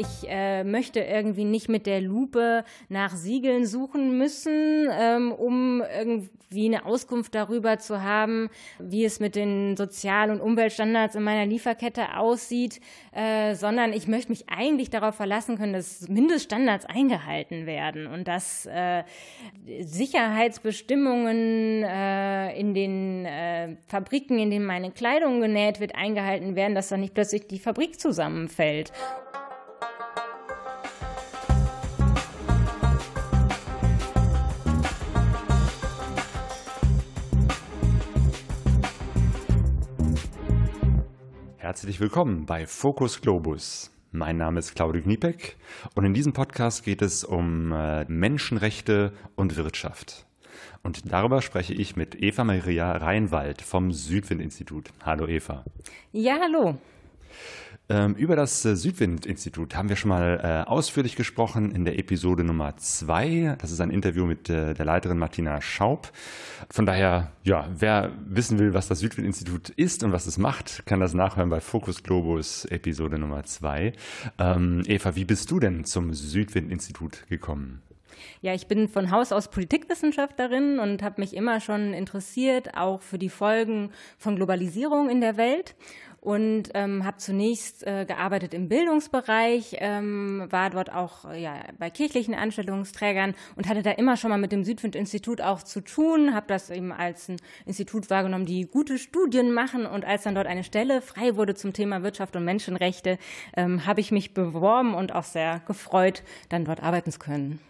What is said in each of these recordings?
ich äh, möchte irgendwie nicht mit der Lupe nach Siegeln suchen müssen, ähm, um irgendwie eine Auskunft darüber zu haben, wie es mit den Sozial- und Umweltstandards in meiner Lieferkette aussieht, äh, sondern ich möchte mich eigentlich darauf verlassen können, dass Mindeststandards eingehalten werden und dass äh, Sicherheitsbestimmungen äh, in den äh, Fabriken, in denen meine Kleidung genäht wird, eingehalten werden, dass da nicht plötzlich die Fabrik zusammenfällt. Herzlich willkommen bei Focus Globus. Mein Name ist Claudio Kniepek und in diesem Podcast geht es um äh, Menschenrechte und Wirtschaft. Und darüber spreche ich mit Eva Maria Reinwald vom Südwind-Institut. Hallo Eva. Ja, hallo. Ähm, über das äh, Südwind-Institut haben wir schon mal äh, ausführlich gesprochen in der Episode Nummer zwei. Das ist ein Interview mit äh, der Leiterin Martina Schaub. Von daher, ja, wer wissen will, was das Südwind-Institut ist und was es macht, kann das nachhören bei Focus Globus Episode Nummer zwei. Ähm, Eva, wie bist du denn zum Südwind-Institut gekommen? Ja, ich bin von Haus aus Politikwissenschaftlerin und habe mich immer schon interessiert, auch für die Folgen von Globalisierung in der Welt und ähm, habe zunächst äh, gearbeitet im Bildungsbereich, ähm, war dort auch äh, ja, bei kirchlichen Anstellungsträgern und hatte da immer schon mal mit dem Südwind-Institut auch zu tun, habe das eben als ein Institut wahrgenommen, die gute Studien machen und als dann dort eine Stelle frei wurde zum Thema Wirtschaft und Menschenrechte, ähm, habe ich mich beworben und auch sehr gefreut, dann dort arbeiten zu können.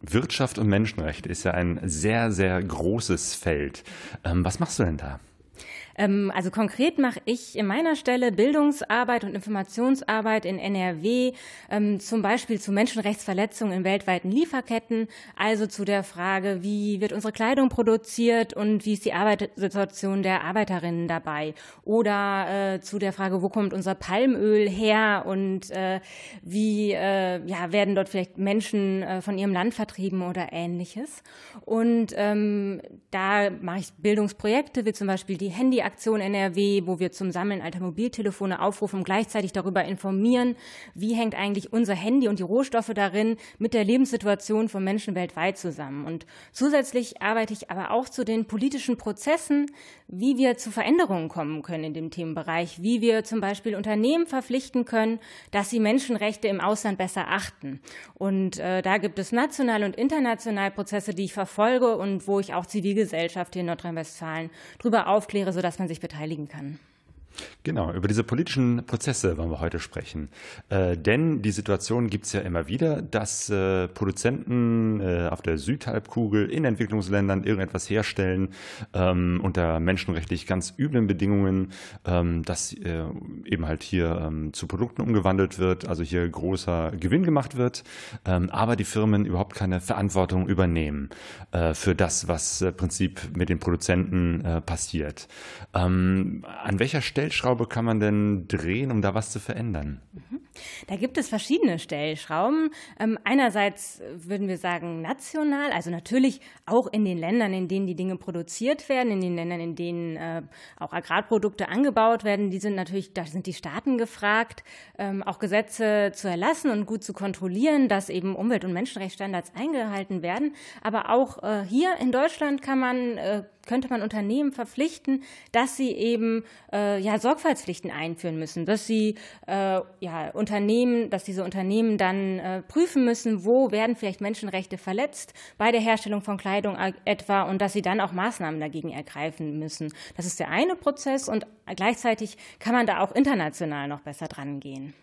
Wirtschaft und Menschenrechte ist ja ein sehr, sehr großes Feld. Ähm, was machst du denn da? Ähm, also konkret mache ich in meiner Stelle Bildungsarbeit und Informationsarbeit in NRW, ähm, zum Beispiel zu Menschenrechtsverletzungen in weltweiten Lieferketten, also zu der Frage, wie wird unsere Kleidung produziert und wie ist die Arbeitssituation der Arbeiterinnen dabei? Oder äh, zu der Frage, wo kommt unser Palmöl her und äh, wie äh, ja, werden dort vielleicht Menschen äh, von ihrem Land vertrieben oder ähnliches. Und ähm, da mache ich Bildungsprojekte, wie zum Beispiel die Handy Aktion NRW, wo wir zum Sammeln alter Mobiltelefone aufrufen und gleichzeitig darüber informieren, wie hängt eigentlich unser Handy und die Rohstoffe darin mit der Lebenssituation von Menschen weltweit zusammen. Und zusätzlich arbeite ich aber auch zu den politischen Prozessen, wie wir zu Veränderungen kommen können in dem Themenbereich, wie wir zum Beispiel Unternehmen verpflichten können, dass sie Menschenrechte im Ausland besser achten. Und äh, da gibt es national und international Prozesse, die ich verfolge und wo ich auch Zivilgesellschaft hier in Nordrhein-Westfalen darüber aufkläre, sodass man sich beteiligen kann. Genau, über diese politischen Prozesse wollen wir heute sprechen. Äh, denn die Situation gibt es ja immer wieder, dass äh, Produzenten äh, auf der Südhalbkugel in Entwicklungsländern irgendetwas herstellen ähm, unter menschenrechtlich ganz üblen Bedingungen, ähm, dass äh, eben halt hier ähm, zu Produkten umgewandelt wird, also hier großer Gewinn gemacht wird, ähm, aber die Firmen überhaupt keine Verantwortung übernehmen äh, für das, was äh, Prinzip mit den Produzenten passiert. Ähm, an welcher Stelle Stellschraube kann man denn drehen, um da was zu verändern? Da gibt es verschiedene Stellschrauben. Ähm, einerseits würden wir sagen national, also natürlich auch in den Ländern, in denen die Dinge produziert werden, in den Ländern, in denen äh, auch Agrarprodukte angebaut werden. Die sind natürlich, da sind die Staaten gefragt, ähm, auch Gesetze zu erlassen und gut zu kontrollieren, dass eben Umwelt- und Menschenrechtsstandards eingehalten werden. Aber auch äh, hier in Deutschland kann man äh, könnte man Unternehmen verpflichten, dass sie eben äh, ja, Sorgfaltspflichten einführen müssen, dass sie äh, ja, Unternehmen, dass diese Unternehmen dann äh, prüfen müssen, wo werden vielleicht Menschenrechte verletzt bei der Herstellung von Kleidung etwa und dass sie dann auch Maßnahmen dagegen ergreifen müssen. Das ist der eine Prozess und gleichzeitig kann man da auch international noch besser dran gehen.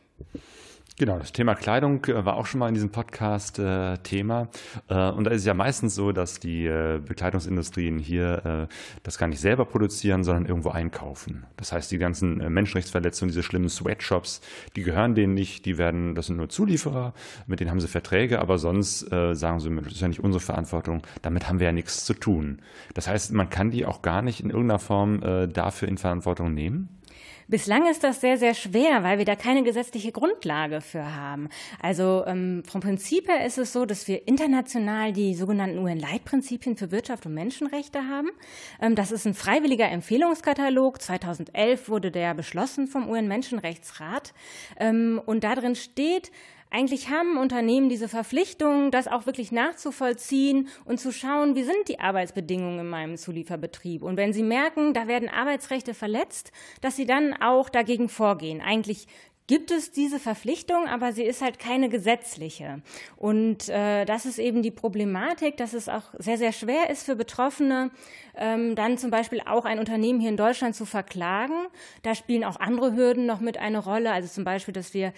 Genau, das Thema Kleidung äh, war auch schon mal in diesem Podcast äh, Thema. Äh, und da ist es ja meistens so, dass die äh, Bekleidungsindustrien hier äh, das gar nicht selber produzieren, sondern irgendwo einkaufen. Das heißt, die ganzen äh, Menschenrechtsverletzungen, diese schlimmen Sweatshops, die gehören denen nicht, die werden, das sind nur Zulieferer, mit denen haben sie Verträge, aber sonst sagen sie, das ist ja nicht unsere Verantwortung, damit haben wir ja nichts zu tun. Das heißt, man kann die auch gar nicht in irgendeiner Form dafür in Verantwortung nehmen? Bislang ist das sehr, sehr schwer, weil wir da keine gesetzliche Grundlage für haben. Also ähm, vom Prinzip her ist es so, dass wir international die sogenannten UN-Leitprinzipien für Wirtschaft und Menschenrechte haben. Ähm, das ist ein freiwilliger Empfehlungskatalog. 2011 wurde der beschlossen vom UN-Menschenrechtsrat. Ähm, und darin steht, eigentlich haben Unternehmen diese Verpflichtung, das auch wirklich nachzuvollziehen und zu schauen, wie sind die Arbeitsbedingungen in meinem Zulieferbetrieb. Und wenn sie merken, da werden Arbeitsrechte verletzt, dass sie dann auch dagegen vorgehen. Eigentlich gibt es diese Verpflichtung, aber sie ist halt keine gesetzliche. Und äh, das ist eben die Problematik, dass es auch sehr, sehr schwer ist für Betroffene, ähm, dann zum Beispiel auch ein Unternehmen hier in Deutschland zu verklagen. Da spielen auch andere Hürden noch mit eine Rolle. Also zum Beispiel, dass wir,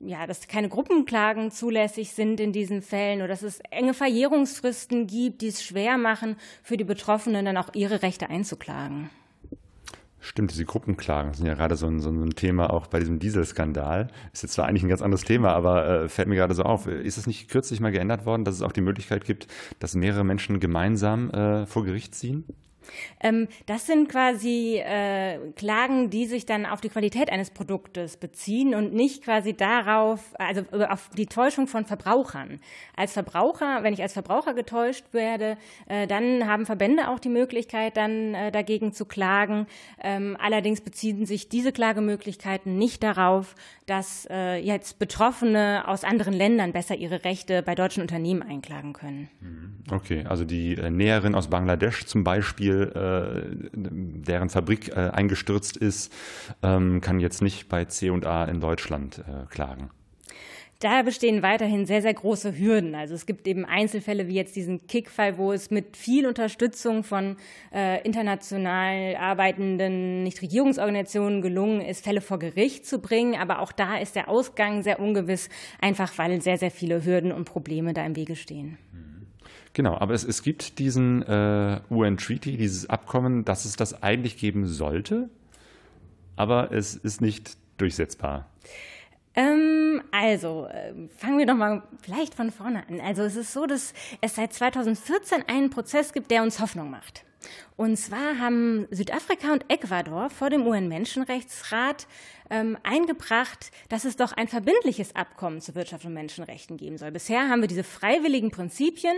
ja, dass keine Gruppenklagen zulässig sind in diesen Fällen oder dass es enge Verjährungsfristen gibt, die es schwer machen, für die Betroffenen dann auch ihre Rechte einzuklagen. Stimmt, diese Gruppenklagen sind ja gerade so ein, so ein Thema auch bei diesem Dieselskandal. Ist jetzt zwar eigentlich ein ganz anderes Thema, aber äh, fällt mir gerade so auf. Ist es nicht kürzlich mal geändert worden, dass es auch die Möglichkeit gibt, dass mehrere Menschen gemeinsam äh, vor Gericht ziehen? Ähm, das sind quasi äh, Klagen, die sich dann auf die Qualität eines Produktes beziehen und nicht quasi darauf, also auf die Täuschung von Verbrauchern. Als Verbraucher, wenn ich als Verbraucher getäuscht werde, äh, dann haben Verbände auch die Möglichkeit, dann äh, dagegen zu klagen. Ähm, allerdings beziehen sich diese Klagemöglichkeiten nicht darauf, dass äh, jetzt Betroffene aus anderen Ländern besser ihre Rechte bei deutschen Unternehmen einklagen können. Okay, also die äh, Näherin aus Bangladesch zum Beispiel äh, deren Fabrik äh, eingestürzt ist, ähm, kann jetzt nicht bei C&A in Deutschland äh, klagen. Da bestehen weiterhin sehr, sehr große Hürden. Also es gibt eben Einzelfälle wie jetzt diesen Kickfall, wo es mit viel Unterstützung von äh, international arbeitenden Nichtregierungsorganisationen gelungen ist, Fälle vor Gericht zu bringen. Aber auch da ist der Ausgang sehr ungewiss, einfach weil sehr, sehr viele Hürden und Probleme da im Wege stehen. Genau, aber es, es gibt diesen äh, UN-Treaty, dieses Abkommen, dass es das eigentlich geben sollte, aber es ist nicht durchsetzbar. Ähm, also, äh, fangen wir doch mal vielleicht von vorne an. Also, es ist so, dass es seit 2014 einen Prozess gibt, der uns Hoffnung macht. Und zwar haben Südafrika und Ecuador vor dem UN-Menschenrechtsrat ähm, eingebracht, dass es doch ein verbindliches Abkommen zu Wirtschaft und Menschenrechten geben soll. Bisher haben wir diese freiwilligen Prinzipien,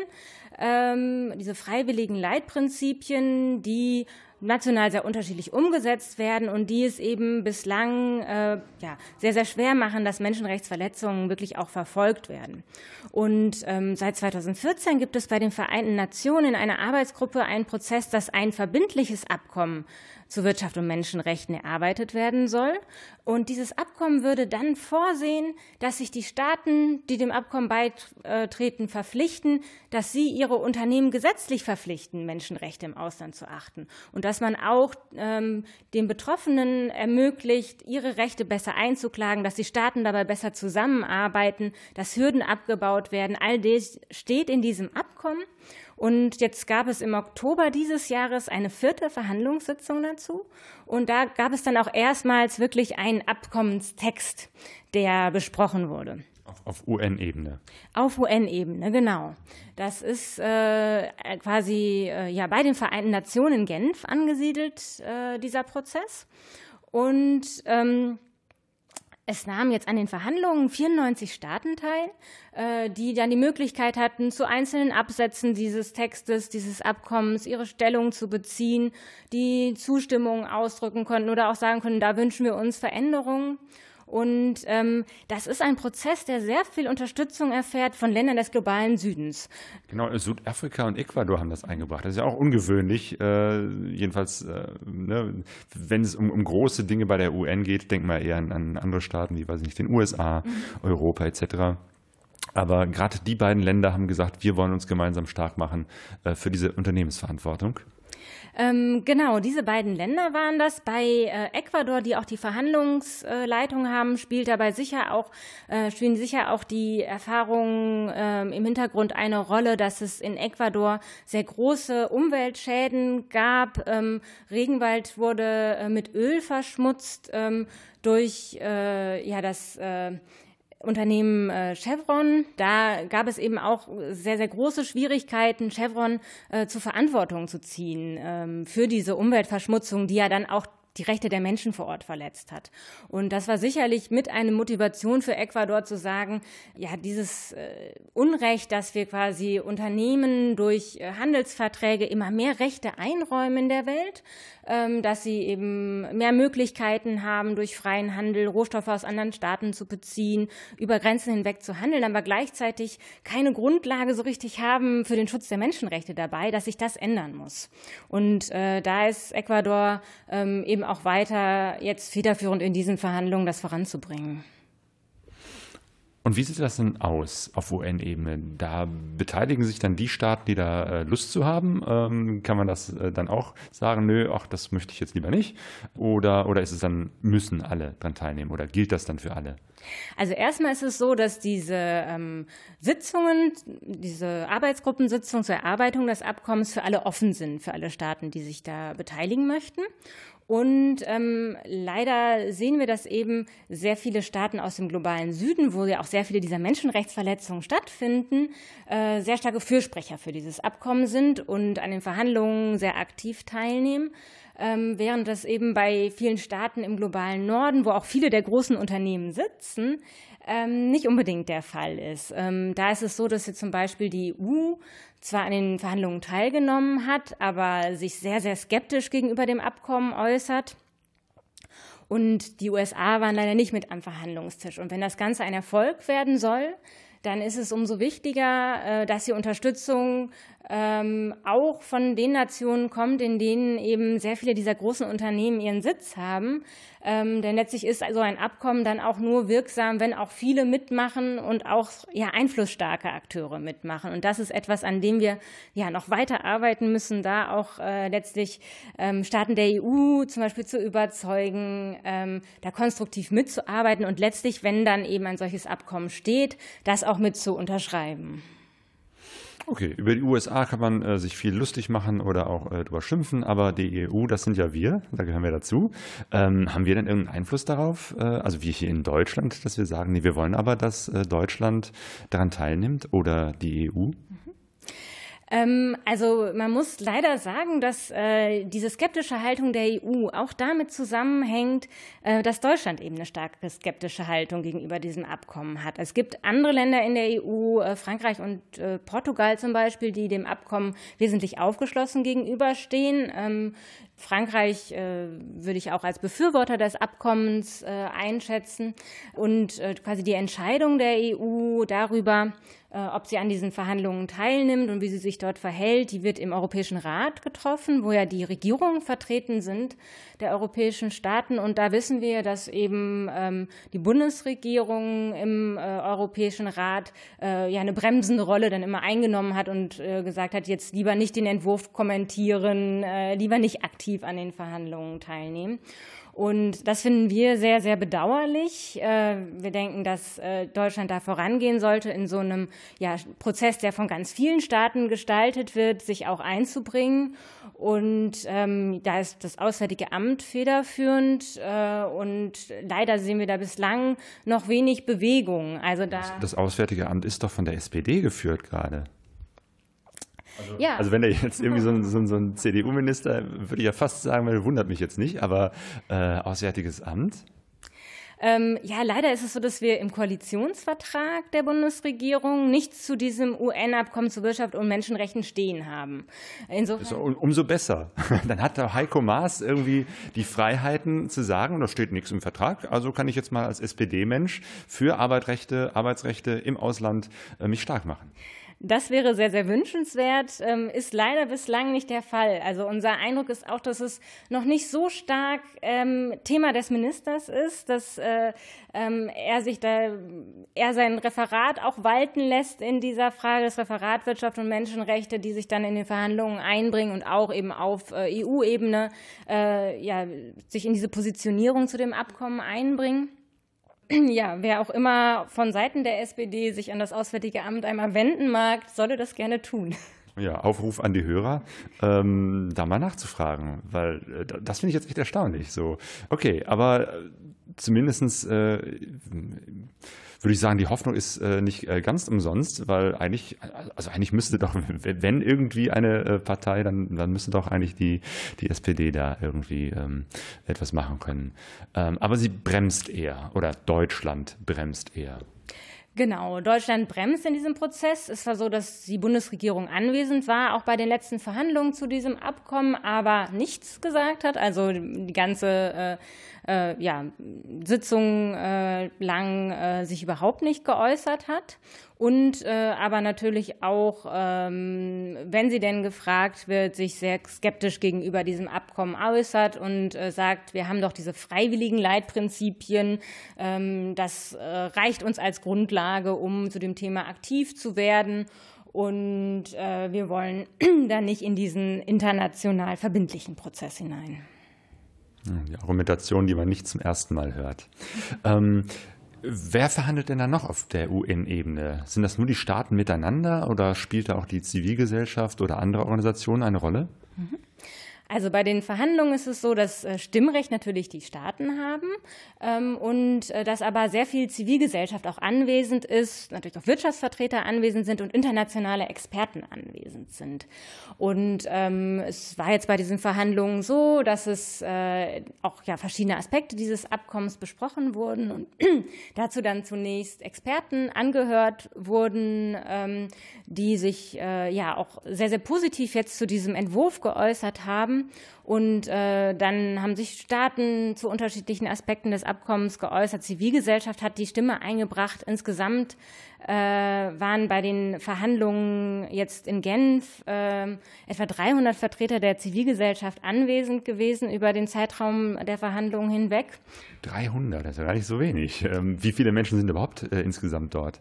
ähm, diese freiwilligen Leitprinzipien, die national sehr unterschiedlich umgesetzt werden und die es eben bislang äh, ja, sehr, sehr schwer machen, dass Menschenrechtsverletzungen wirklich auch verfolgt werden. Und ähm, seit 2014 gibt es bei den Vereinten Nationen in einer Arbeitsgruppe einen Prozess, dass ein verbindliches Abkommen zu Wirtschaft und Menschenrechten erarbeitet werden soll. Und dieses Abkommen würde dann vorsehen, dass sich die Staaten, die dem Abkommen beitreten, verpflichten, dass sie ihre Unternehmen gesetzlich verpflichten, Menschenrechte im Ausland zu achten. Und dass man auch ähm, den Betroffenen ermöglicht, ihre Rechte besser einzuklagen, dass die Staaten dabei besser zusammenarbeiten, dass Hürden abgebaut werden. All das steht in diesem Abkommen. Und jetzt gab es im Oktober dieses Jahres eine vierte Verhandlungssitzung dazu. Und da gab es dann auch erstmals wirklich einen Abkommenstext, der besprochen wurde. Auf, UN-Ebene. Auf UN-Ebene, genau. Das ist äh, quasi äh, ja bei den Vereinten Nationen in Genf angesiedelt, äh, dieser Prozess. Und ähm, es nahmen jetzt an den Verhandlungen 94 Staaten teil, äh, die dann die Möglichkeit hatten, zu einzelnen Absätzen dieses Textes, dieses Abkommens ihre Stellung zu beziehen, die Zustimmung ausdrücken konnten oder auch sagen konnten, da wünschen wir uns Veränderungen. Und ähm, das ist ein Prozess, der sehr viel Unterstützung erfährt von Ländern des globalen Südens. Genau, Südafrika und Ecuador haben das eingebracht. Das ist ja auch ungewöhnlich. Äh, jedenfalls, äh, ne, wenn es um, um, große Dinge bei der UN geht, denkt man eher an, an andere Staaten, wie weiß ich nicht, den USA, mhm. Europa etc. Aber gerade die beiden Länder haben gesagt, wir wollen uns gemeinsam stark machen äh, für diese Unternehmensverantwortung. Ähm, genau, diese beiden Länder waren das. Bei äh, Ecuador, die auch die Verhandlungsleitung haben, spielt dabei sicher auch, äh, spielen sicher auch die Erfahrungen äh, im Hintergrund eine Rolle, dass es in Ecuador sehr große Umweltschäden gab. Ähm, Regenwald wurde äh, mit Öl verschmutzt ähm, durch äh, ja, das äh, Unternehmen äh, Chevron. Da gab es eben auch sehr, sehr große Schwierigkeiten, Chevron äh, zur Verantwortung zu ziehen ähm, für diese Umweltverschmutzung, die ja dann auch die Rechte der Menschen vor Ort verletzt hat. Und das war sicherlich mit eine Motivation für Ecuador zu sagen, ja, dieses äh, Unrecht, dass wir quasi Unternehmen durch äh, Handelsverträge immer mehr Rechte einräumen in der Welt, dass sie eben mehr Möglichkeiten haben, durch freien Handel Rohstoffe aus anderen Staaten zu beziehen, über Grenzen hinweg zu handeln, aber gleichzeitig keine Grundlage so richtig haben für den Schutz der Menschenrechte dabei, dass sich das ändern muss. Und äh, da ist Ecuador ähm, eben auch weiter jetzt federführend in diesen Verhandlungen, das voranzubringen. Und wie sieht das denn aus auf UN-Ebene? Da beteiligen sich dann die Staaten, die da äh, Lust zu haben. Ähm, kann man das äh, dann auch sagen, nö, ach, das möchte ich jetzt lieber nicht? Oder, oder ist es dann, müssen alle dran teilnehmen? Oder gilt das dann für alle? Also erstmal ist es so, dass diese ähm, Sitzungen, diese Arbeitsgruppensitzungen zur Erarbeitung des Abkommens für alle offen sind, für alle Staaten, die sich da beteiligen möchten. Und ähm, leider sehen wir, dass eben sehr viele Staaten aus dem globalen Süden, wo ja auch sehr viele dieser Menschenrechtsverletzungen stattfinden, äh, sehr starke Fürsprecher für dieses Abkommen sind und an den Verhandlungen sehr aktiv teilnehmen. Ähm, während das eben bei vielen Staaten im globalen Norden, wo auch viele der großen Unternehmen sitzen, ähm, nicht unbedingt der Fall ist. Ähm, da ist es so, dass jetzt zum Beispiel die EU zwar an den Verhandlungen teilgenommen hat, aber sich sehr, sehr skeptisch gegenüber dem Abkommen äußert. Und die USA waren leider nicht mit am Verhandlungstisch. Und wenn das Ganze ein Erfolg werden soll, dann ist es umso wichtiger, äh, dass die Unterstützung ähm, auch von den Nationen kommt, in denen eben sehr viele dieser großen Unternehmen ihren Sitz haben. Ähm, denn letztlich ist also ein Abkommen dann auch nur wirksam, wenn auch viele mitmachen und auch ja, einflussstarke Akteure mitmachen. Und das ist etwas, an dem wir ja noch weiter arbeiten müssen, da auch äh, letztlich ähm, Staaten der EU zum Beispiel zu überzeugen, ähm, da konstruktiv mitzuarbeiten und letztlich, wenn dann eben ein solches Abkommen steht, das auch mit zu unterschreiben. Okay, über die USA kann man äh, sich viel lustig machen oder auch äh, drüber schimpfen, aber die EU, das sind ja wir, da gehören wir dazu. Ähm, haben wir denn irgendeinen Einfluss darauf, äh, also wir hier in Deutschland, dass wir sagen, nee, wir wollen aber, dass äh, Deutschland daran teilnimmt oder die EU? Ähm, also man muss leider sagen, dass äh, diese skeptische Haltung der EU auch damit zusammenhängt, äh, dass Deutschland eben eine starke skeptische Haltung gegenüber diesem Abkommen hat. Es gibt andere Länder in der EU, äh, Frankreich und äh, Portugal zum Beispiel, die dem Abkommen wesentlich aufgeschlossen gegenüberstehen. Ähm, Frankreich äh, würde ich auch als Befürworter des Abkommens äh, einschätzen. Und äh, quasi die Entscheidung der EU darüber, ob sie an diesen Verhandlungen teilnimmt und wie sie sich dort verhält, die wird im Europäischen Rat getroffen, wo ja die Regierungen vertreten sind der europäischen Staaten. Und da wissen wir, dass eben ähm, die Bundesregierung im äh, Europäischen Rat äh, ja eine bremsende Rolle dann immer eingenommen hat und äh, gesagt hat, jetzt lieber nicht den Entwurf kommentieren, äh, lieber nicht aktiv an den Verhandlungen teilnehmen. Und das finden wir sehr, sehr bedauerlich. Äh, wir denken, dass äh, Deutschland da vorangehen sollte, in so einem ja, Prozess, der von ganz vielen Staaten gestaltet wird, sich auch einzubringen. Und ähm, da ist das Auswärtige Amt federführend. Äh, und leider sehen wir da bislang noch wenig Bewegung. Also da das, das Auswärtige Amt ist doch von der SPD geführt gerade. Also, ja. also wenn er jetzt irgendwie so ein, so ein, so ein CDU-Minister, würde ich ja fast sagen, wundert mich jetzt nicht, aber äh, Auswärtiges Amt? Ähm, ja, leider ist es so, dass wir im Koalitionsvertrag der Bundesregierung nichts zu diesem UN-Abkommen zu Wirtschaft und Menschenrechten stehen haben. Insofern um, umso besser. Dann hat der Heiko Maas irgendwie die Freiheiten zu sagen, da steht nichts im Vertrag, also kann ich jetzt mal als SPD-Mensch für Arbeitsrechte, Arbeitsrechte im Ausland äh, mich stark machen. Das wäre sehr, sehr wünschenswert, ähm, ist leider bislang nicht der Fall. Also unser Eindruck ist auch, dass es noch nicht so stark ähm, Thema des Ministers ist, dass äh, ähm, er sich da, er sein Referat auch walten lässt in dieser Frage des Referat Wirtschaft und Menschenrechte, die sich dann in den Verhandlungen einbringen und auch eben auf äh, EU-Ebene äh, ja, sich in diese Positionierung zu dem Abkommen einbringen. Ja, wer auch immer von Seiten der SPD sich an das Auswärtige Amt einmal wenden mag, solle das gerne tun. Ja, Aufruf an die Hörer, ähm, da mal nachzufragen, weil äh, das finde ich jetzt echt erstaunlich. So, okay, aber äh, zumindestens äh, würde ich sagen, die Hoffnung ist äh, nicht äh, ganz umsonst, weil eigentlich, also eigentlich müsste doch, wenn irgendwie eine äh, Partei, dann, dann müsste doch eigentlich die, die SPD da irgendwie ähm, etwas machen können. Ähm, aber sie bremst eher oder Deutschland bremst eher. Genau, Deutschland bremst in diesem Prozess. Es war so, dass die Bundesregierung anwesend war, auch bei den letzten Verhandlungen zu diesem Abkommen, aber nichts gesagt hat. Also die ganze äh, ja, Sitzung äh, lang äh, sich überhaupt nicht geäußert hat und äh, aber natürlich auch, ähm, wenn sie denn gefragt wird, sich sehr skeptisch gegenüber diesem Abkommen äußert und äh, sagt, wir haben doch diese freiwilligen Leitprinzipien, ähm, das äh, reicht uns als Grundlage, um zu dem Thema aktiv zu werden. Und äh, wir wollen da nicht in diesen international verbindlichen Prozess hinein. Die Argumentation, die man nicht zum ersten Mal hört. Ähm, Wer verhandelt denn da noch auf der UN-Ebene? Sind das nur die Staaten miteinander oder spielt da auch die Zivilgesellschaft oder andere Organisationen eine Rolle? Mhm. Also bei den Verhandlungen ist es so, dass äh, Stimmrecht natürlich die Staaten haben ähm, und äh, dass aber sehr viel Zivilgesellschaft auch anwesend ist, natürlich auch Wirtschaftsvertreter anwesend sind und internationale Experten anwesend sind. Und ähm, es war jetzt bei diesen Verhandlungen so, dass es äh, auch ja verschiedene Aspekte dieses Abkommens besprochen wurden und dazu dann zunächst Experten angehört wurden, ähm, die sich ja auch sehr, sehr positiv jetzt zu diesem Entwurf geäußert haben haben. Und äh, dann haben sich Staaten zu unterschiedlichen Aspekten des Abkommens geäußert. Zivilgesellschaft hat die Stimme eingebracht. Insgesamt äh, waren bei den Verhandlungen jetzt in Genf äh, etwa 300 Vertreter der Zivilgesellschaft anwesend gewesen über den Zeitraum der Verhandlungen hinweg. 300, das ist ja gar nicht so wenig. Ähm, wie viele Menschen sind überhaupt äh, insgesamt dort?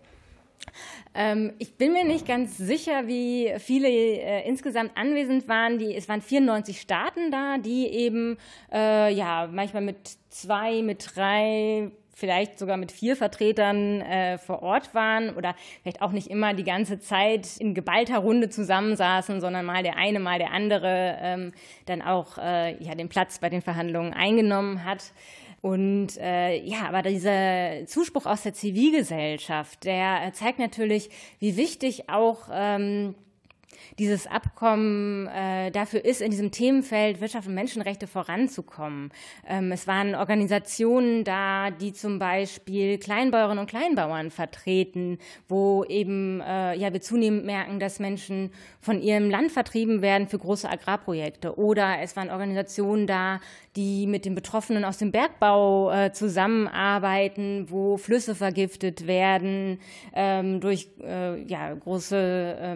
Ähm, ich bin mir nicht ganz sicher, wie viele äh, insgesamt anwesend waren. Die, es waren 94 Staaten da, die eben äh, ja manchmal mit zwei, mit drei, vielleicht sogar mit vier Vertretern äh, vor Ort waren oder vielleicht auch nicht immer die ganze Zeit in geballter Runde zusammensaßen, sondern mal der eine, mal der andere ähm, dann auch äh, ja, den Platz bei den Verhandlungen eingenommen hat. Und äh, ja, aber dieser Zuspruch aus der Zivilgesellschaft, der zeigt natürlich, wie wichtig auch ähm, dieses Abkommen äh, dafür ist, in diesem Themenfeld Wirtschaft und Menschenrechte voranzukommen. Ähm, es waren Organisationen da, die zum Beispiel Kleinbäuerinnen und Kleinbauern vertreten, wo eben äh, ja wir zunehmend merken, dass Menschen von ihrem Land vertrieben werden für große Agrarprojekte. Oder es waren Organisationen da, die mit den Betroffenen aus dem Bergbau äh, zusammenarbeiten, wo Flüsse vergiftet werden ähm, durch äh, ja, große äh,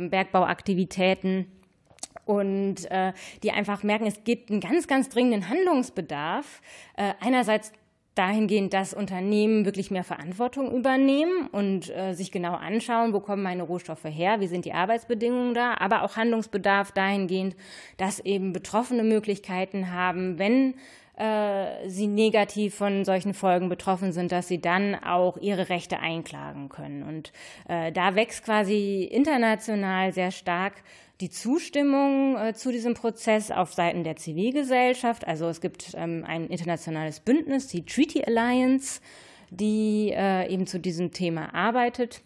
Bergbauaktivitäten und äh, die einfach merken, es gibt einen ganz, ganz dringenden Handlungsbedarf. Äh, einerseits dahingehend, dass Unternehmen wirklich mehr Verantwortung übernehmen und äh, sich genau anschauen, wo kommen meine Rohstoffe her, wie sind die Arbeitsbedingungen da, aber auch Handlungsbedarf dahingehend, dass eben Betroffene Möglichkeiten haben, wenn äh, sie negativ von solchen Folgen betroffen sind, dass sie dann auch ihre Rechte einklagen können. Und äh, da wächst quasi international sehr stark die Zustimmung äh, zu diesem Prozess auf Seiten der Zivilgesellschaft. Also es gibt ähm, ein internationales Bündnis, die Treaty Alliance, die äh, eben zu diesem Thema arbeitet.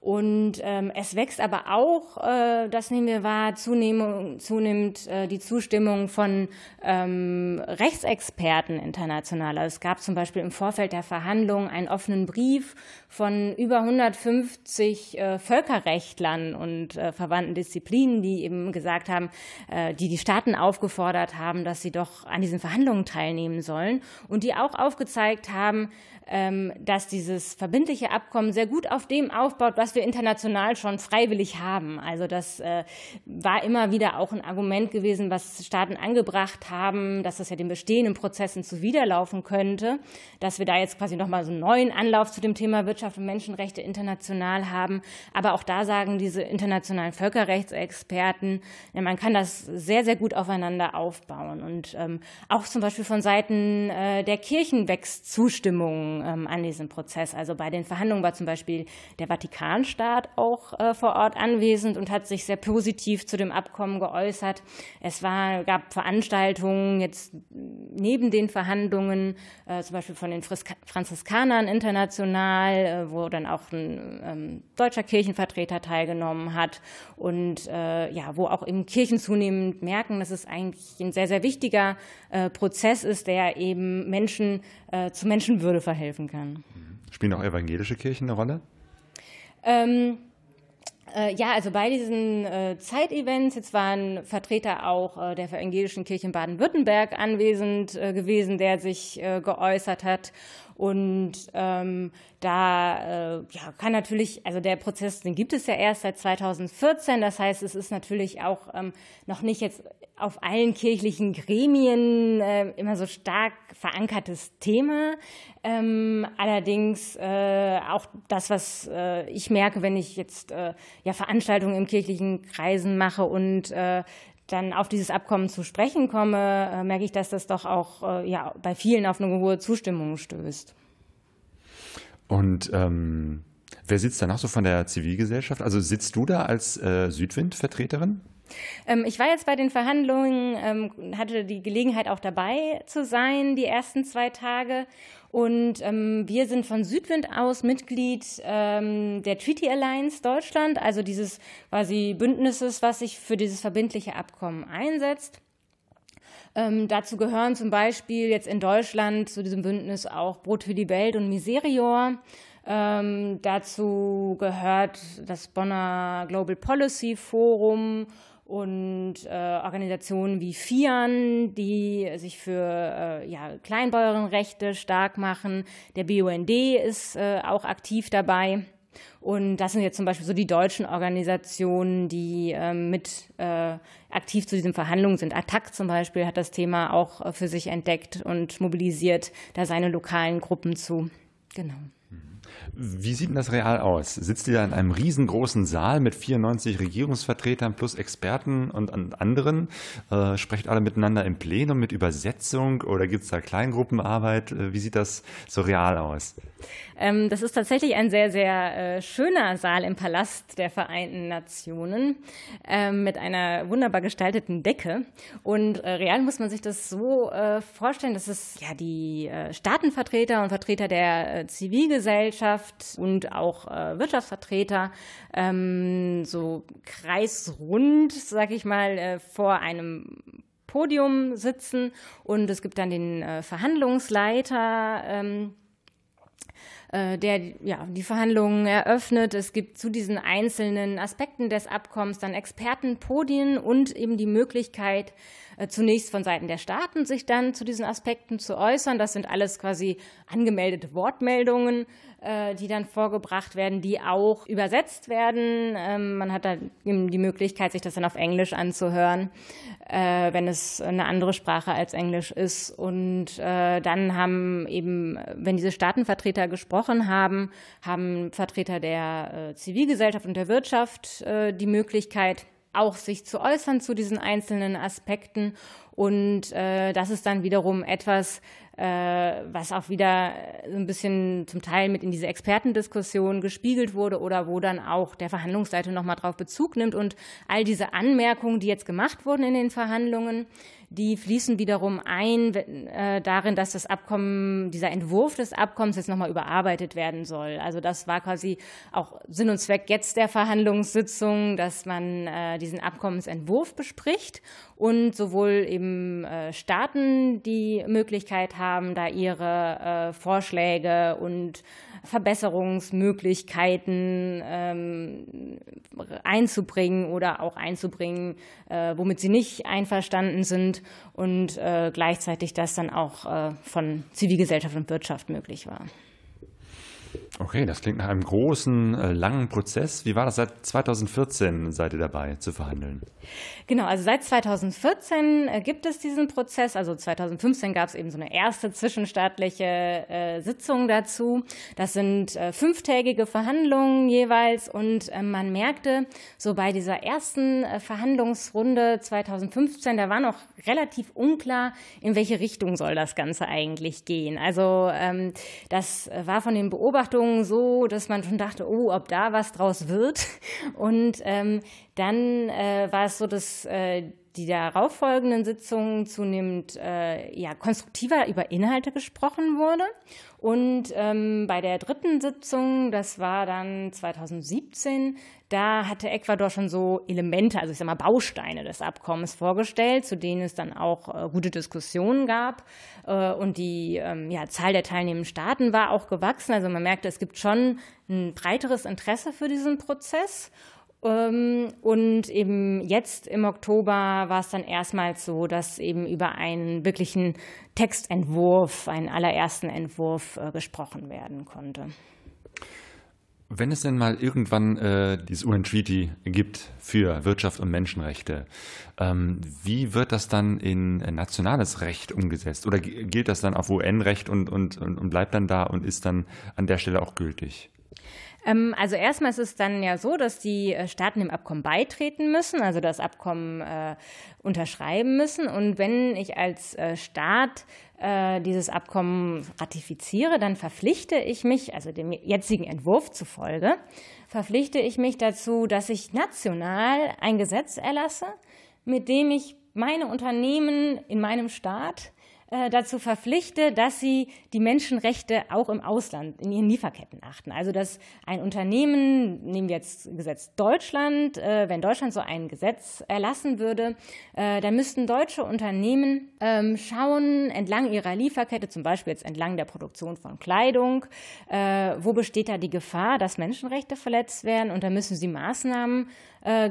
Und ähm, es wächst aber auch, äh, das nehmen wir wahr, zunehmend, zunehmend äh, die Zustimmung von ähm, Rechtsexperten international. Also es gab zum Beispiel im Vorfeld der Verhandlungen einen offenen Brief von über 150 äh, Völkerrechtlern und äh, verwandten Disziplinen, die eben gesagt haben, äh, die die Staaten aufgefordert haben, dass sie doch an diesen Verhandlungen teilnehmen sollen und die auch aufgezeigt haben, dass dieses verbindliche Abkommen sehr gut auf dem aufbaut, was wir international schon freiwillig haben. Also das äh, war immer wieder auch ein Argument gewesen, was Staaten angebracht haben, dass das ja den bestehenden Prozessen zuwiderlaufen könnte, dass wir da jetzt quasi nochmal so einen neuen Anlauf zu dem Thema Wirtschaft und Menschenrechte international haben. Aber auch da sagen diese internationalen Völkerrechtsexperten, ja, man kann das sehr, sehr gut aufeinander aufbauen. Und ähm, auch zum Beispiel von Seiten äh, der Kirchen wächst Zustimmung ähm, an diesem Prozess. Also bei den Verhandlungen war zum Beispiel der Vatikan Vatikanstaat auch äh, vor Ort anwesend und hat sich sehr positiv zu dem Abkommen geäußert. Es war, gab Veranstaltungen jetzt neben den Verhandlungen, äh, zum Beispiel von den Friska Franziskanern international, äh, wo dann auch ein ähm, deutscher Kirchenvertreter teilgenommen hat und äh, ja, wo auch eben Kirchen zunehmend merken, dass es eigentlich ein sehr, sehr wichtiger äh, Prozess ist, der eben Menschen äh, zu Menschenwürde verhelfen kann. Spielen auch evangelische Kirchen eine Rolle? Ähm, äh, ja, also bei diesen äh, Zeitevents, jetzt waren Vertreter auch äh, der evangelischen Kirche in Baden-Württemberg anwesend äh, gewesen, der sich äh, geäußert hat. Und ähm, da äh, ja, kann natürlich, also der Prozess, den gibt es ja erst seit 2014. Das heißt, es ist natürlich auch ähm, noch nicht jetzt auf allen kirchlichen Gremien äh, immer so stark verankertes Thema. Ähm, allerdings äh, auch das, was äh, ich merke, wenn ich jetzt äh, ja Veranstaltungen im kirchlichen Kreisen mache und äh, dann auf dieses Abkommen zu sprechen komme, äh, merke ich, dass das doch auch äh, ja, bei vielen auf eine hohe Zustimmung stößt. Und ähm, wer sitzt da noch so von der Zivilgesellschaft? Also sitzt du da als äh, Südwind-Vertreterin? Ähm, ich war jetzt bei den Verhandlungen, ähm, hatte die Gelegenheit auch dabei zu sein, die ersten zwei Tage. Und ähm, wir sind von Südwind aus Mitglied ähm, der Treaty Alliance Deutschland, also dieses quasi Bündnisses, was sich für dieses verbindliche Abkommen einsetzt. Ähm, dazu gehören zum Beispiel jetzt in Deutschland zu diesem Bündnis auch Brot für die Welt und Miserior. Ähm, dazu gehört das Bonner Global Policy Forum und äh, Organisationen wie FIAN, die sich für äh, ja, Kleinbäuerenrechte stark machen. Der BUND ist äh, auch aktiv dabei. Und das sind jetzt zum Beispiel so die deutschen Organisationen, die ähm, mit äh, aktiv zu diesen Verhandlungen sind. Attac zum Beispiel hat das Thema auch äh, für sich entdeckt und mobilisiert da seine lokalen Gruppen zu. Genau. Wie sieht denn das real aus? Sitzt ihr da in einem riesengroßen Saal mit 94 Regierungsvertretern plus Experten und anderen? Äh, sprecht alle miteinander im Plenum mit Übersetzung oder gibt es da Kleingruppenarbeit? Äh, wie sieht das so real aus? Ähm, das ist tatsächlich ein sehr, sehr äh, schöner Saal im Palast der Vereinten Nationen ähm, mit einer wunderbar gestalteten Decke. Und äh, real muss man sich das so äh, vorstellen, dass es ja die äh, Staatenvertreter und Vertreter der Zivilgesellschaft Wirtschaft und auch äh, Wirtschaftsvertreter ähm, so kreisrund, sag ich mal, äh, vor einem Podium sitzen und es gibt dann den äh, Verhandlungsleiter. Ähm, äh, der ja, die Verhandlungen eröffnet. Es gibt zu diesen einzelnen Aspekten des Abkommens dann Expertenpodien und eben die Möglichkeit, zunächst von Seiten der Staaten sich dann zu diesen Aspekten zu äußern. Das sind alles quasi angemeldete Wortmeldungen, äh, die dann vorgebracht werden, die auch übersetzt werden. Ähm, man hat dann die Möglichkeit, sich das dann auf Englisch anzuhören, äh, wenn es eine andere Sprache als Englisch ist. Und dann haben eben, wenn diese Staatenvertreter gesprochen haben, haben Vertreter der Zivilgesellschaft und der Wirtschaft die Möglichkeit, auch sich zu äußern zu diesen einzelnen Aspekten. Und äh, das ist dann wiederum etwas, äh, was auch wieder so ein bisschen zum Teil mit in diese Expertendiskussion gespiegelt wurde oder wo dann auch der Verhandlungsseite nochmal drauf Bezug nimmt und all diese Anmerkungen, die jetzt gemacht wurden in den Verhandlungen, die fließen wiederum ein äh, darin, dass das Abkommen, dieser Entwurf des Abkommens jetzt nochmal überarbeitet werden soll. Also das war quasi auch Sinn und Zweck jetzt der Verhandlungssitzung, dass man äh, diesen Abkommensentwurf bespricht und sowohl eben äh, Staaten die Möglichkeit haben, da ihre äh, Vorschläge und Verbesserungsmöglichkeiten ähm, einzubringen oder auch einzubringen, äh, womit sie nicht einverstanden sind und äh, gleichzeitig das dann auch äh, von Zivilgesellschaft und Wirtschaft möglich war. Okay, das klingt nach einem großen, äh, langen Prozess. Wie war das seit 2014? Seid ihr dabei zu verhandeln? Genau, also seit 2014 äh, gibt es diesen Prozess. Also 2015 gab es eben so eine erste zwischenstaatliche äh, Sitzung dazu. Das sind äh, fünftägige Verhandlungen jeweils und man merkte so bei dieser ersten Verhandlungsrunde 2015, da war noch relativ unklar, in welche Richtung soll das Ganze eigentlich gehen. Also ähm, das war von den Beobachtungen Bewertungen so, dass man schon dachte, oh, ob da was draus wird. Und ähm, dann äh, war es so, dass äh, die darauffolgenden Sitzungen zunehmend äh, ja, konstruktiver über Inhalte gesprochen wurde. Und ähm, bei der dritten Sitzung, das war dann 2017, da hatte Ecuador schon so Elemente, also ich sag mal Bausteine des Abkommens vorgestellt, zu denen es dann auch äh, gute Diskussionen gab. Äh, und die ähm, ja, Zahl der teilnehmenden Staaten war auch gewachsen. Also man merkte, es gibt schon ein breiteres Interesse für diesen Prozess. Ähm, und eben jetzt im Oktober war es dann erstmals so, dass eben über einen wirklichen Textentwurf, einen allerersten Entwurf äh, gesprochen werden konnte. Wenn es denn mal irgendwann äh, dieses UN-Treaty gibt für Wirtschaft und Menschenrechte, ähm, wie wird das dann in nationales Recht umgesetzt? Oder gilt das dann auf UN-Recht und, und, und bleibt dann da und ist dann an der Stelle auch gültig? Ähm, also erstmal ist es dann ja so, dass die äh, Staaten dem Abkommen beitreten müssen, also das Abkommen äh, unterschreiben müssen. Und wenn ich als äh, Staat äh, dieses Abkommen ratifiziere, dann verpflichte ich mich, also dem jetzigen Entwurf zufolge, verpflichte ich mich dazu, dass ich national ein Gesetz erlasse, mit dem ich meine Unternehmen in meinem Staat äh, dazu verpflichte, dass sie die Menschenrechte auch im Ausland in ihren Lieferketten achten. Also dass ein Unternehmen, nehmen wir jetzt Gesetz Deutschland, äh, wenn Deutschland so ein Gesetz erlassen würde, äh, dann müssten deutsche Unternehmen ähm, schauen entlang ihrer Lieferkette, zum Beispiel jetzt entlang der Produktion von Kleidung, wo besteht da die Gefahr, dass Menschenrechte verletzt werden und da müssen sie Maßnahmen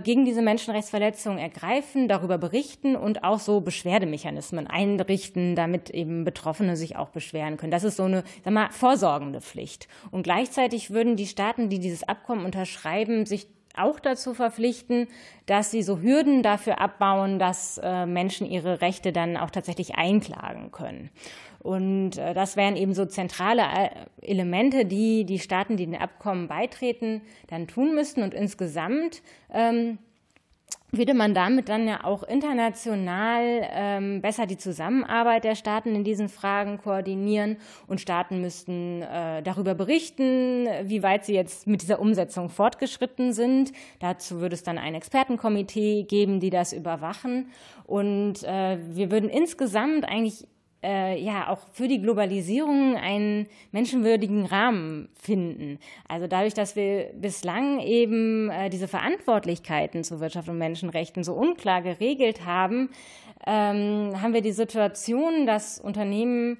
gegen diese Menschenrechtsverletzungen ergreifen, darüber berichten und auch so Beschwerdemechanismen einrichten, damit damit eben Betroffene sich auch beschweren können. Das ist so eine, sag mal, vorsorgende Pflicht. Und gleichzeitig würden die Staaten, die dieses Abkommen unterschreiben, sich auch dazu verpflichten, dass sie so Hürden dafür abbauen, dass äh, Menschen ihre Rechte dann auch tatsächlich einklagen können. Und äh, das wären eben so zentrale äh, Elemente, die die Staaten, die den Abkommen beitreten, dann tun müssten. Und insgesamt ähm, würde man damit dann ja auch international ähm, besser die Zusammenarbeit der Staaten in diesen Fragen koordinieren und Staaten müssten äh, darüber berichten, wie weit sie jetzt mit dieser Umsetzung fortgeschritten sind. Dazu würde es dann ein Expertenkomitee geben, die das überwachen. Und äh, wir würden insgesamt eigentlich äh, ja auch für die Globalisierung einen menschenwürdigen Rahmen finden. Also dadurch, dass wir bislang eben äh, diese Verantwortlichkeiten zu Wirtschaft und Menschenrechten so unklar geregelt haben, ähm, haben wir die Situation, dass Unternehmen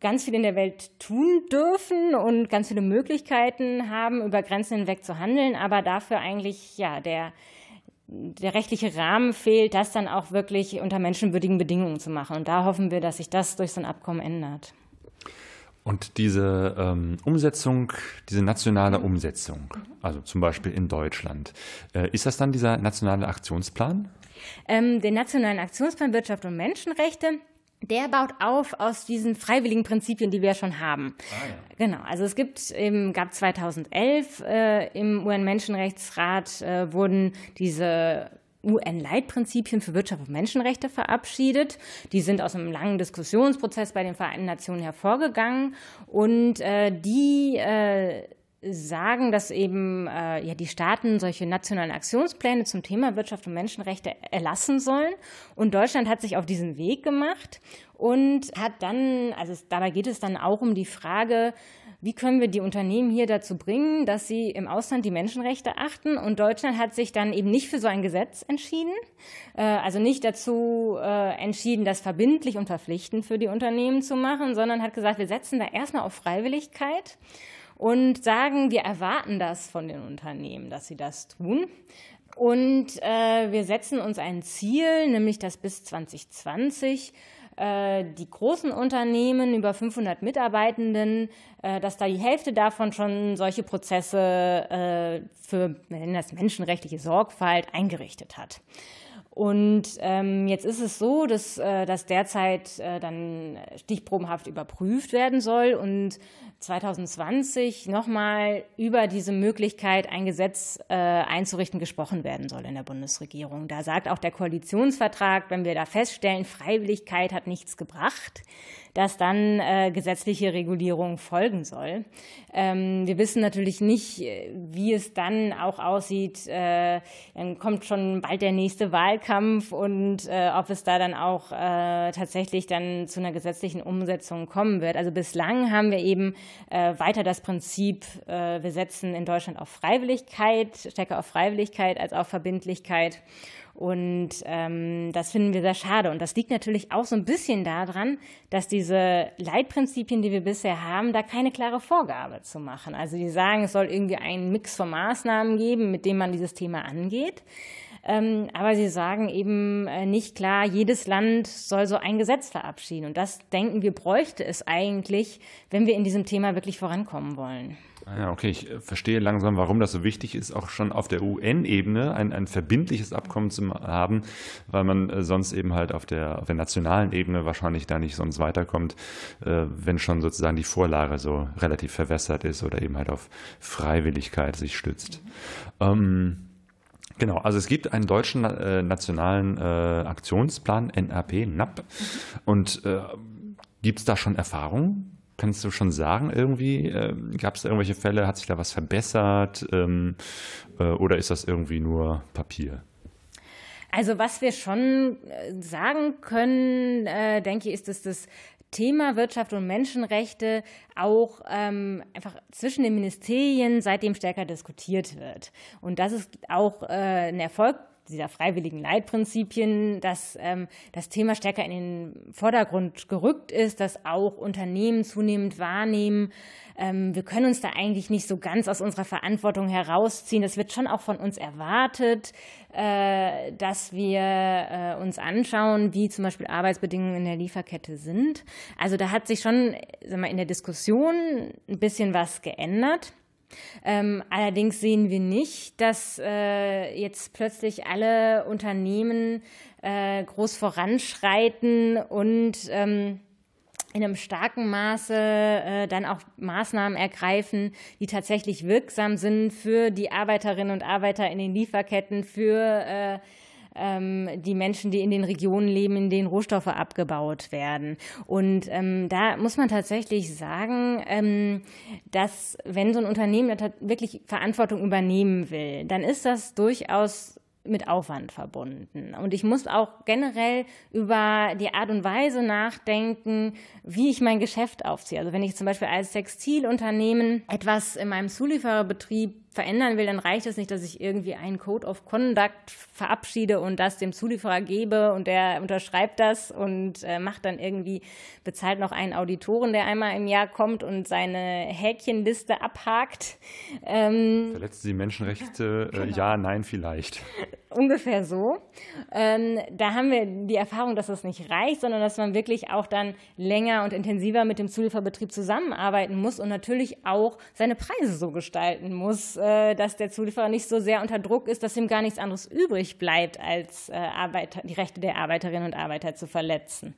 ganz viel in der Welt tun dürfen und ganz viele Möglichkeiten haben, über Grenzen hinweg zu handeln, aber dafür eigentlich ja der der rechtliche Rahmen fehlt, das dann auch wirklich unter menschenwürdigen Bedingungen zu machen. Und da hoffen wir, dass sich das durch so ein Abkommen ändert. Und diese ähm, Umsetzung, diese nationale Umsetzung, also zum Beispiel in Deutschland, äh, ist das dann dieser nationale Aktionsplan? Ähm, den nationalen Aktionsplan Wirtschaft und Menschenrechte, der baut auf aus diesen freiwilligen Prinzipien, die wir schon haben. Ah, ja. Genau. Also es gibt eben, gab 2011 äh, im UN-Menschenrechtsrat äh, wurden diese UN-Leitprinzipien für Wirtschaft und Menschenrechte verabschiedet. Die sind aus einem langen Diskussionsprozess bei den Vereinten Nationen hervorgegangen und äh, die äh, sagen, dass eben äh, ja, die Staaten solche nationalen Aktionspläne zum Thema Wirtschaft und Menschenrechte erlassen sollen. Und Deutschland hat sich auf diesen Weg gemacht und hat dann, also es, dabei geht es dann auch um die Frage, wie können wir die Unternehmen hier dazu bringen, dass sie im Ausland die Menschenrechte achten? Und Deutschland hat sich dann eben nicht für so ein Gesetz entschieden, äh, also nicht dazu äh, entschieden, das verbindlich und verpflichtend für die Unternehmen zu machen, sondern hat gesagt, wir setzen da erstmal auf Freiwilligkeit und sagen, wir erwarten das von den Unternehmen, dass sie das tun. Und äh, wir setzen uns ein Ziel, nämlich dass bis 2020 äh, die großen Unternehmen über 500 Mitarbeitenden, äh, dass da die Hälfte davon schon solche Prozesse äh, für das menschenrechtliche Sorgfalt eingerichtet hat. Und ähm, jetzt ist es so, dass äh, das derzeit äh, dann stichprobenhaft überprüft werden soll. Und 2020 nochmal über diese Möglichkeit, ein Gesetz äh, einzurichten, gesprochen werden soll in der Bundesregierung. Da sagt auch der Koalitionsvertrag, wenn wir da feststellen, Freiwilligkeit hat nichts gebracht, dass dann äh, gesetzliche Regulierung folgen soll. Ähm, wir wissen natürlich nicht, wie es dann auch aussieht. Äh, dann kommt schon bald der nächste Wahlkampf und äh, ob es da dann auch äh, tatsächlich dann zu einer gesetzlichen Umsetzung kommen wird. Also bislang haben wir eben äh, weiter das Prinzip, äh, wir setzen in Deutschland auf Freiwilligkeit, stärker auf Freiwilligkeit als auf Verbindlichkeit. Und ähm, das finden wir sehr schade. Und das liegt natürlich auch so ein bisschen daran, dass diese Leitprinzipien, die wir bisher haben, da keine klare Vorgabe zu machen. Also die sagen, es soll irgendwie einen Mix von Maßnahmen geben, mit dem man dieses Thema angeht. Ähm, aber sie sagen eben äh, nicht klar, jedes Land soll so ein Gesetz verabschieden. Und das denken wir bräuchte es eigentlich, wenn wir in diesem Thema wirklich vorankommen wollen. Ah ja, okay, ich äh, verstehe langsam, warum das so wichtig ist, auch schon auf der UN-Ebene ein, ein verbindliches Abkommen zu haben, weil man äh, sonst eben halt auf der, auf der nationalen Ebene wahrscheinlich da nicht sonst weiterkommt, wenn schon sozusagen die Vorlage so relativ verwässert ist oder eben halt auf Freiwilligkeit sich stützt. Ähm, Genau, also es gibt einen deutschen äh, nationalen äh, Aktionsplan, NAP, NAP. Und äh, gibt es da schon Erfahrungen? Kannst du schon sagen, irgendwie, äh, gab es da irgendwelche Fälle, hat sich da was verbessert ähm, äh, oder ist das irgendwie nur Papier? Also was wir schon äh, sagen können, äh, denke ich, ist, dass das Thema Wirtschaft und Menschenrechte auch ähm, einfach zwischen den Ministerien seitdem stärker diskutiert wird. Und das ist auch äh, ein Erfolg dieser freiwilligen Leitprinzipien, dass ähm, das Thema stärker in den Vordergrund gerückt ist, dass auch Unternehmen zunehmend wahrnehmen, ähm, wir können uns da eigentlich nicht so ganz aus unserer Verantwortung herausziehen. Es wird schon auch von uns erwartet, äh, dass wir äh, uns anschauen, wie zum Beispiel Arbeitsbedingungen in der Lieferkette sind. Also da hat sich schon sag mal, in der Diskussion ein bisschen was geändert. Ähm, allerdings sehen wir nicht, dass äh, jetzt plötzlich alle Unternehmen äh, groß voranschreiten und ähm, in einem starken Maße äh, dann auch Maßnahmen ergreifen, die tatsächlich wirksam sind für die Arbeiterinnen und Arbeiter in den Lieferketten, für äh, ähm, die Menschen, die in den Regionen leben, in denen Rohstoffe abgebaut werden. Und ähm, da muss man tatsächlich sagen, ähm, dass wenn so ein Unternehmen wirklich Verantwortung übernehmen will, dann ist das durchaus mit Aufwand verbunden. Und ich muss auch generell über die Art und Weise nachdenken, wie ich mein Geschäft aufziehe. Also wenn ich zum Beispiel als Textilunternehmen etwas in meinem Zuliefererbetrieb verändern will, dann reicht es nicht, dass ich irgendwie einen Code of Conduct verabschiede und das dem Zulieferer gebe und der unterschreibt das und äh, macht dann irgendwie, bezahlt noch einen Auditoren, der einmal im Jahr kommt und seine Häkchenliste abhakt. Ähm, Verletzen Sie Menschenrechte? Äh, genau. Ja, nein, vielleicht. Ungefähr so. Ähm, da haben wir die Erfahrung, dass das nicht reicht, sondern dass man wirklich auch dann länger und intensiver mit dem Zulieferbetrieb zusammenarbeiten muss und natürlich auch seine Preise so gestalten muss, äh, dass der Zulieferer nicht so sehr unter Druck ist, dass ihm gar nichts anderes übrig bleibt, als äh, Arbeiter, die Rechte der Arbeiterinnen und Arbeiter zu verletzen.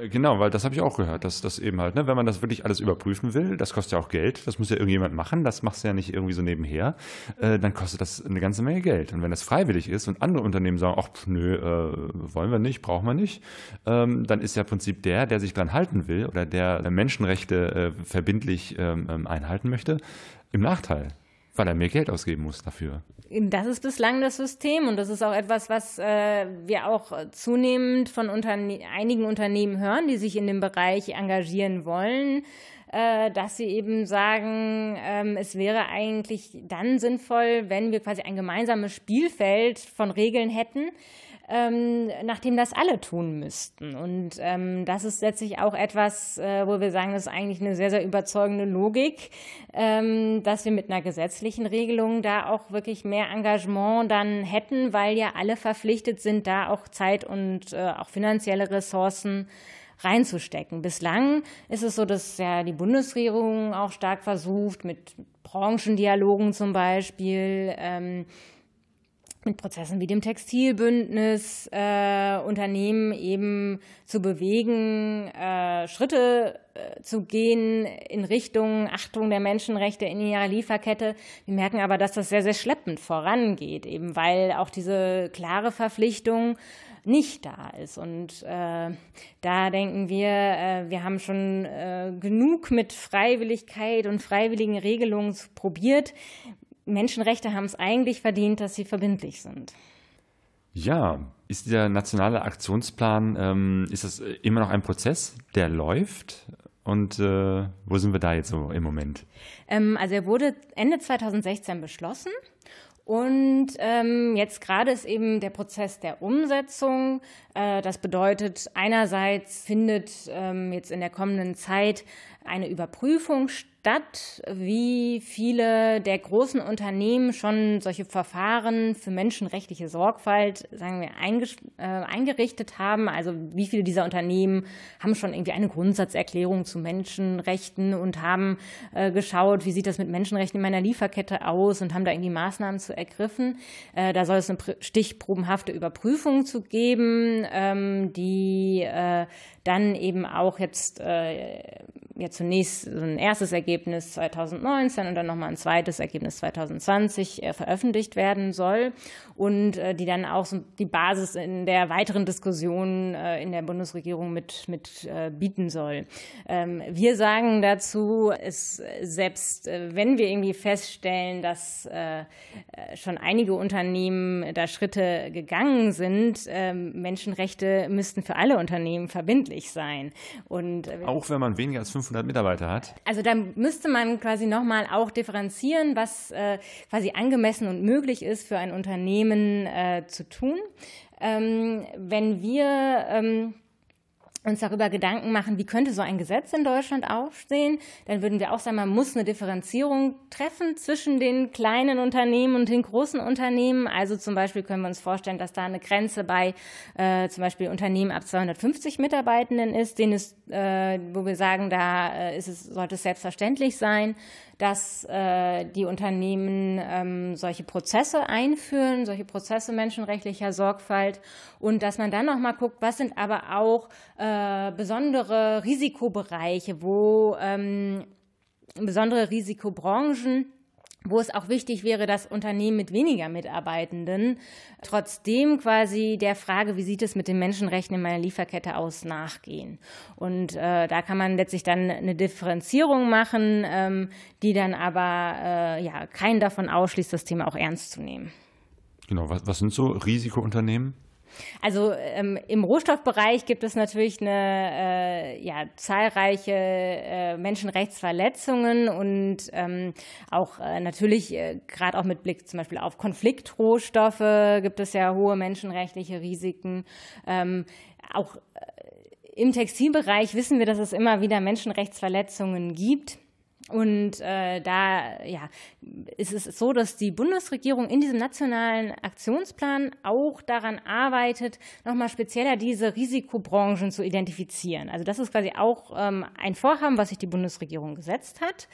Äh, genau, weil das habe ich auch gehört, dass das eben halt, ne, wenn man das wirklich alles überprüfen will, das kostet ja auch Geld, das muss ja irgendjemand machen, das machst du ja nicht irgendwie so nebenher, äh, dann kostet das eine ganze Menge Geld. Und wenn das freiwillig ist und andere Unternehmen sagen, ach nö, äh, wollen wir nicht, brauchen wir nicht, ähm, dann ist ja im Prinzip der, der sich dran halten will oder der Menschenrechte äh, verbindlich ähm, ähm, einhalten möchte, im Nachteil weil er mehr Geld ausgeben muss dafür. Das ist bislang das System und das ist auch etwas, was äh, wir auch zunehmend von Unterne einigen Unternehmen hören, die sich in dem Bereich engagieren wollen, äh, dass sie eben sagen, ähm, es wäre eigentlich dann sinnvoll, wenn wir quasi ein gemeinsames Spielfeld von Regeln hätten, ähm, nachdem das alle tun müssten. Und ähm, das ist letztlich auch etwas, äh, wo wir sagen, das ist eigentlich eine sehr, sehr überzeugende Logik, ähm, dass wir mit einer gesetzlichen Regelung da auch wirklich mehr Engagement dann hätten, weil ja alle verpflichtet sind, da auch Zeit und äh, auch finanzielle Ressourcen reinzustecken. Bislang ist es so, dass ja die Bundesregierung auch stark versucht, mit Branchendialogen zum Beispiel, ähm, mit Prozessen wie dem Textilbündnis äh, Unternehmen eben zu bewegen, äh, Schritte äh, zu gehen in Richtung Achtung der Menschenrechte in ihrer Lieferkette. Wir merken aber, dass das sehr, sehr schleppend vorangeht, eben weil auch diese klare Verpflichtung nicht da ist. Und äh, da denken wir, äh, wir haben schon äh, genug mit Freiwilligkeit und freiwilligen Regelungen probiert. Menschenrechte haben es eigentlich verdient, dass sie verbindlich sind. Ja, ist der nationale Aktionsplan, ähm, ist das immer noch ein Prozess, der läuft? Und äh, wo sind wir da jetzt so im Moment? Ähm, also er wurde Ende 2016 beschlossen. Und ähm, jetzt gerade ist eben der Prozess der Umsetzung. Äh, das bedeutet, einerseits findet ähm, jetzt in der kommenden Zeit eine Überprüfung statt wie viele der großen Unternehmen schon solche Verfahren für menschenrechtliche Sorgfalt, sagen wir, äh, eingerichtet haben. Also wie viele dieser Unternehmen haben schon irgendwie eine Grundsatzerklärung zu Menschenrechten und haben äh, geschaut, wie sieht das mit Menschenrechten in meiner Lieferkette aus und haben da irgendwie Maßnahmen zu ergriffen. Da soll es eine stichprobenhafte Überprüfung zu geben, ähm, die äh, dann eben auch jetzt äh, ja zunächst ein erstes Ergebnis 2019 und dann nochmal ein zweites Ergebnis 2020 äh, veröffentlicht werden soll und äh, die dann auch so die Basis in der weiteren Diskussion äh, in der Bundesregierung mit, mit äh, bieten soll. Ähm, wir sagen dazu, es, selbst äh, wenn wir irgendwie feststellen, dass äh, schon einige Unternehmen da Schritte gegangen sind, ähm, Menschenrechte müssten für alle Unternehmen verbindlich sein. Und, auch wenn man weniger als 500 Mitarbeiter hat? Also da müsste man quasi nochmal auch differenzieren, was quasi angemessen und möglich ist für ein Unternehmen, Unternehmen äh, zu tun. Ähm, wenn wir ähm, uns darüber Gedanken machen, wie könnte so ein Gesetz in Deutschland aussehen, dann würden wir auch sagen, man muss eine Differenzierung treffen zwischen den kleinen Unternehmen und den großen Unternehmen. Also zum Beispiel können wir uns vorstellen, dass da eine Grenze bei äh, zum Beispiel Unternehmen ab 250 Mitarbeitenden ist, denen ist, äh, wo wir sagen, da äh, ist es, sollte es selbstverständlich sein, dass äh, die Unternehmen ähm, solche Prozesse einführen, solche Prozesse menschenrechtlicher Sorgfalt und dass man dann noch mal guckt, was sind aber auch äh, besondere Risikobereiche, wo ähm, besondere Risikobranchen wo es auch wichtig wäre, dass Unternehmen mit weniger Mitarbeitenden trotzdem quasi der Frage, wie sieht es mit den Menschenrechten in meiner Lieferkette aus, nachgehen. Und äh, da kann man letztlich dann eine Differenzierung machen, ähm, die dann aber äh, ja keinen davon ausschließt, das Thema auch ernst zu nehmen. Genau, was, was sind so Risikounternehmen? Also ähm, im Rohstoffbereich gibt es natürlich eine, äh, ja, zahlreiche äh, Menschenrechtsverletzungen und ähm, auch äh, natürlich äh, gerade auch mit Blick zum Beispiel auf Konfliktrohstoffe gibt es ja hohe menschenrechtliche Risiken. Ähm, auch äh, im Textilbereich wissen wir, dass es immer wieder Menschenrechtsverletzungen gibt. Und äh, da ja, ist es so, dass die Bundesregierung in diesem nationalen Aktionsplan auch daran arbeitet, nochmal spezieller diese Risikobranchen zu identifizieren. Also das ist quasi auch ähm, ein Vorhaben, was sich die Bundesregierung gesetzt hat.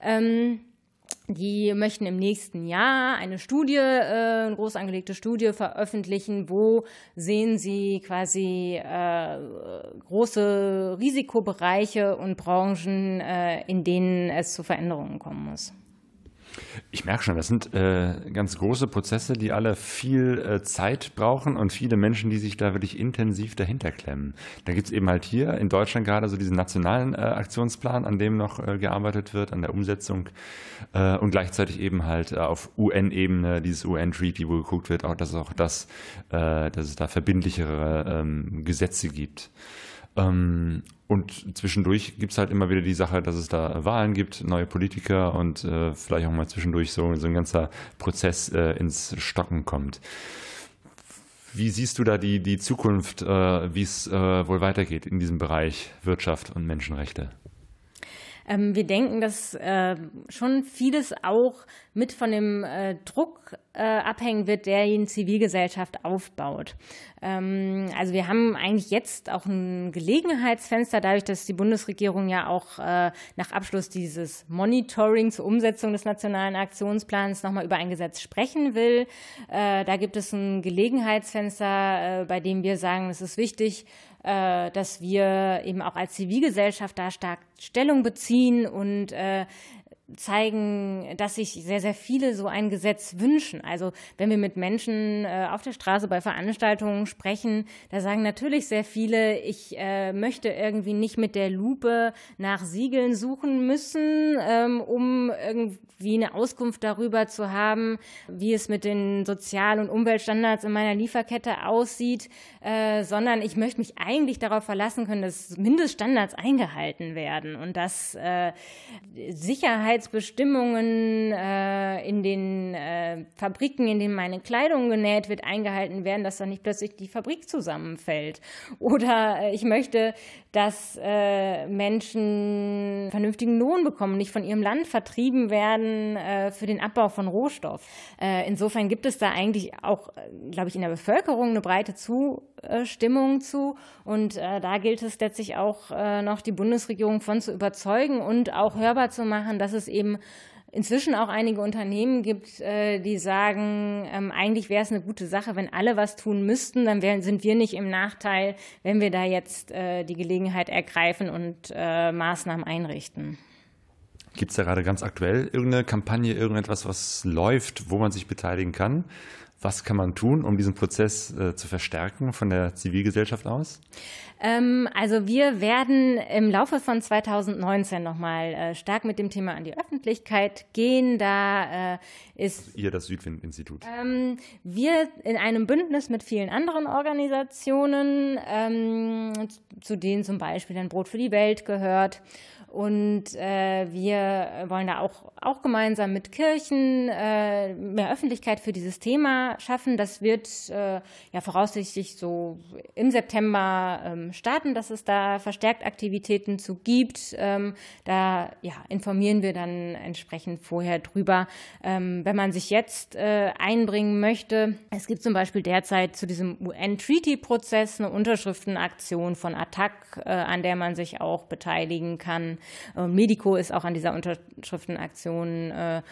Ähm, die möchten im nächsten Jahr eine Studie, äh, eine groß angelegte Studie veröffentlichen, wo sehen sie quasi äh, große Risikobereiche und Branchen, äh, in denen es zu Veränderungen kommen muss. Ich merke schon, das sind äh, ganz große Prozesse, die alle viel äh, Zeit brauchen und viele Menschen, die sich da wirklich intensiv dahinter klemmen. Da gibt es eben halt hier in Deutschland gerade so diesen nationalen äh, Aktionsplan, an dem noch äh, gearbeitet wird, an der Umsetzung äh, und gleichzeitig eben halt äh, auf UN-Ebene dieses UN-Treaty, wo geguckt wird, auch dass auch das, dass es da verbindlichere ähm, Gesetze gibt. Ähm, und zwischendurch gibt es halt immer wieder die Sache, dass es da Wahlen gibt, neue Politiker und äh, vielleicht auch mal zwischendurch so, so ein ganzer Prozess äh, ins Stocken kommt. Wie siehst du da die, die Zukunft, äh, wie es äh, wohl weitergeht in diesem Bereich Wirtschaft und Menschenrechte? Ähm, wir denken, dass äh, schon vieles auch mit von dem äh, Druck äh, abhängen wird, der in Zivilgesellschaft aufbaut. Ähm, also wir haben eigentlich jetzt auch ein Gelegenheitsfenster, dadurch, dass die Bundesregierung ja auch äh, nach Abschluss dieses Monitoring zur Umsetzung des nationalen Aktionsplans nochmal über ein Gesetz sprechen will. Äh, da gibt es ein Gelegenheitsfenster, äh, bei dem wir sagen, es ist wichtig, äh, dass wir eben auch als Zivilgesellschaft da stark Stellung beziehen und äh, zeigen, dass sich sehr, sehr viele so ein Gesetz wünschen. Also wenn wir mit Menschen äh, auf der Straße bei Veranstaltungen sprechen, da sagen natürlich sehr viele, ich äh, möchte irgendwie nicht mit der Lupe nach Siegeln suchen müssen, ähm, um irgendwie eine Auskunft darüber zu haben, wie es mit den Sozial- und Umweltstandards in meiner Lieferkette aussieht, äh, sondern ich möchte mich eigentlich darauf verlassen können, dass Mindeststandards eingehalten werden und dass äh, Sicherheit Sicherheitsbestimmungen äh, in den äh, Fabriken, in denen meine Kleidung genäht wird, eingehalten werden, dass dann nicht plötzlich die Fabrik zusammenfällt. Oder äh, ich möchte, dass äh, Menschen vernünftigen Lohn bekommen, nicht von ihrem Land vertrieben werden äh, für den Abbau von Rohstoff. Insofern gibt es da eigentlich auch, glaube ich, in der Bevölkerung eine breite Zustimmung zu. Und da gilt es letztlich auch noch die Bundesregierung von zu überzeugen und auch hörbar zu machen, dass es eben inzwischen auch einige Unternehmen gibt, äh, die sagen, ähm, eigentlich wäre es eine gute Sache, wenn alle was tun müssten, dann sind wir nicht im Nachteil, wenn wir da jetzt äh, die Gelegenheit ergreifen und äh, Maßnahmen einrichten. Gibt es da gerade ganz aktuell irgendeine Kampagne, irgendetwas, was läuft, wo man sich beteiligen kann? Was kann man tun, um diesen Prozess äh, zu verstärken von der Zivilgesellschaft aus? Ähm, also wir werden im Laufe von 2019 nochmal äh, stark mit dem Thema an die Öffentlichkeit gehen. Da äh, ist ihr das Südwind-Institut. Ähm, wir in einem Bündnis mit vielen anderen Organisationen, ähm, zu denen zum Beispiel ein Brot für die Welt gehört. Und äh, wir wollen da auch, auch gemeinsam mit Kirchen äh, mehr Öffentlichkeit für dieses Thema schaffen. Das wird äh, ja voraussichtlich so im September ähm, starten, dass es da verstärkt Aktivitäten zu gibt. Ähm, da ja, informieren wir dann entsprechend vorher drüber. Ähm, wenn man sich jetzt äh, einbringen möchte, es gibt zum Beispiel derzeit zu diesem UN-Treaty-Prozess eine Unterschriftenaktion von ATTAC, äh, an der man sich auch beteiligen kann. Und Medico ist auch an dieser Unterschriftenaktion äh,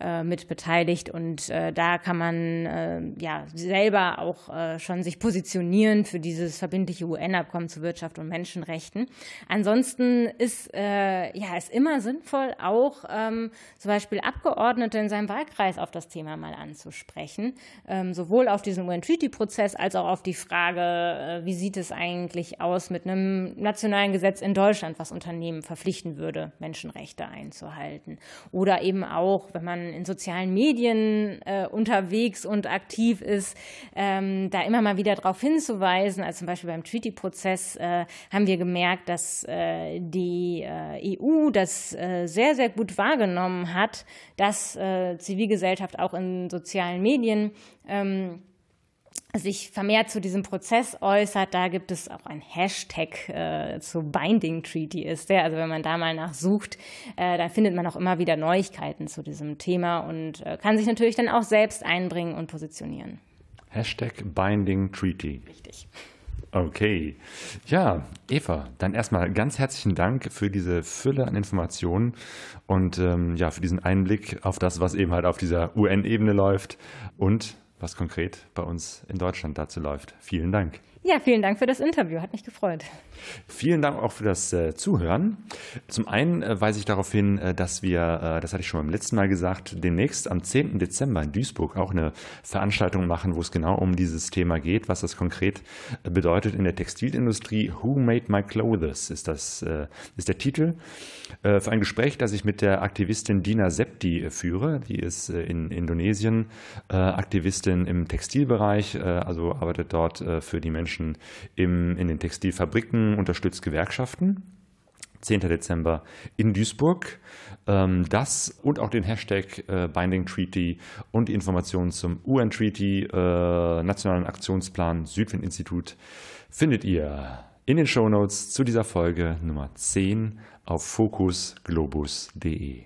äh, mit beteiligt und äh, da kann man äh, ja selber auch äh, schon sich positionieren für dieses verbindliche UN-Abkommen zu Wirtschaft und Menschenrechten. Ansonsten ist äh, ja ist immer sinnvoll, auch ähm, zum Beispiel Abgeordnete in seinem Wahlkreis auf das Thema mal anzusprechen, ähm, sowohl auf diesen UN-Treaty-Prozess als auch auf die Frage, äh, wie sieht es eigentlich aus mit einem nationalen Gesetz in Deutschland, was Unternehmen verpflichten würde, Menschenrechte einzuhalten. Oder eben auch, wenn man in sozialen Medien äh, unterwegs und aktiv ist, ähm, da immer mal wieder darauf hinzuweisen. Also zum Beispiel beim Treaty-Prozess äh, haben wir gemerkt, dass äh, die äh, EU das äh, sehr, sehr gut wahrgenommen hat, dass äh, Zivilgesellschaft auch in sozialen Medien ähm, sich vermehrt zu diesem Prozess äußert. Da gibt es auch ein Hashtag äh, zu Binding Treaty ist der. Also wenn man da mal nachsucht, äh, dann findet man auch immer wieder Neuigkeiten zu diesem Thema und äh, kann sich natürlich dann auch selbst einbringen und positionieren. Hashtag Binding Treaty. Richtig. Okay. Ja, Eva, dann erstmal ganz herzlichen Dank für diese Fülle an Informationen und ähm, ja, für diesen Einblick auf das, was eben halt auf dieser UN-Ebene läuft und was konkret bei uns in Deutschland dazu läuft. Vielen Dank. Ja, vielen Dank für das Interview. Hat mich gefreut. Vielen Dank auch für das äh, Zuhören. Zum einen äh, weise ich darauf hin, äh, dass wir, äh, das hatte ich schon beim letzten Mal gesagt, demnächst am 10. Dezember in Duisburg auch eine Veranstaltung machen, wo es genau um dieses Thema geht, was das konkret äh, bedeutet in der Textilindustrie. Who Made My Clothes ist, das, äh, ist der Titel. für ein Gespräch, das ich mit der Aktivistin Dina Septi führe. Die ist in Indonesien Aktivistin im Textilbereich, also arbeitet dort für die Menschen Menschen im, in den Textilfabriken, unterstützt Gewerkschaften. 10. Dezember in Duisburg. Ähm, das und auch den Hashtag äh, Binding Treaty und die Informationen zum UN-Treaty, äh, Nationalen Aktionsplan Südwind-Institut findet ihr in den Shownotes zu dieser Folge Nummer 10 auf focusglobus.de.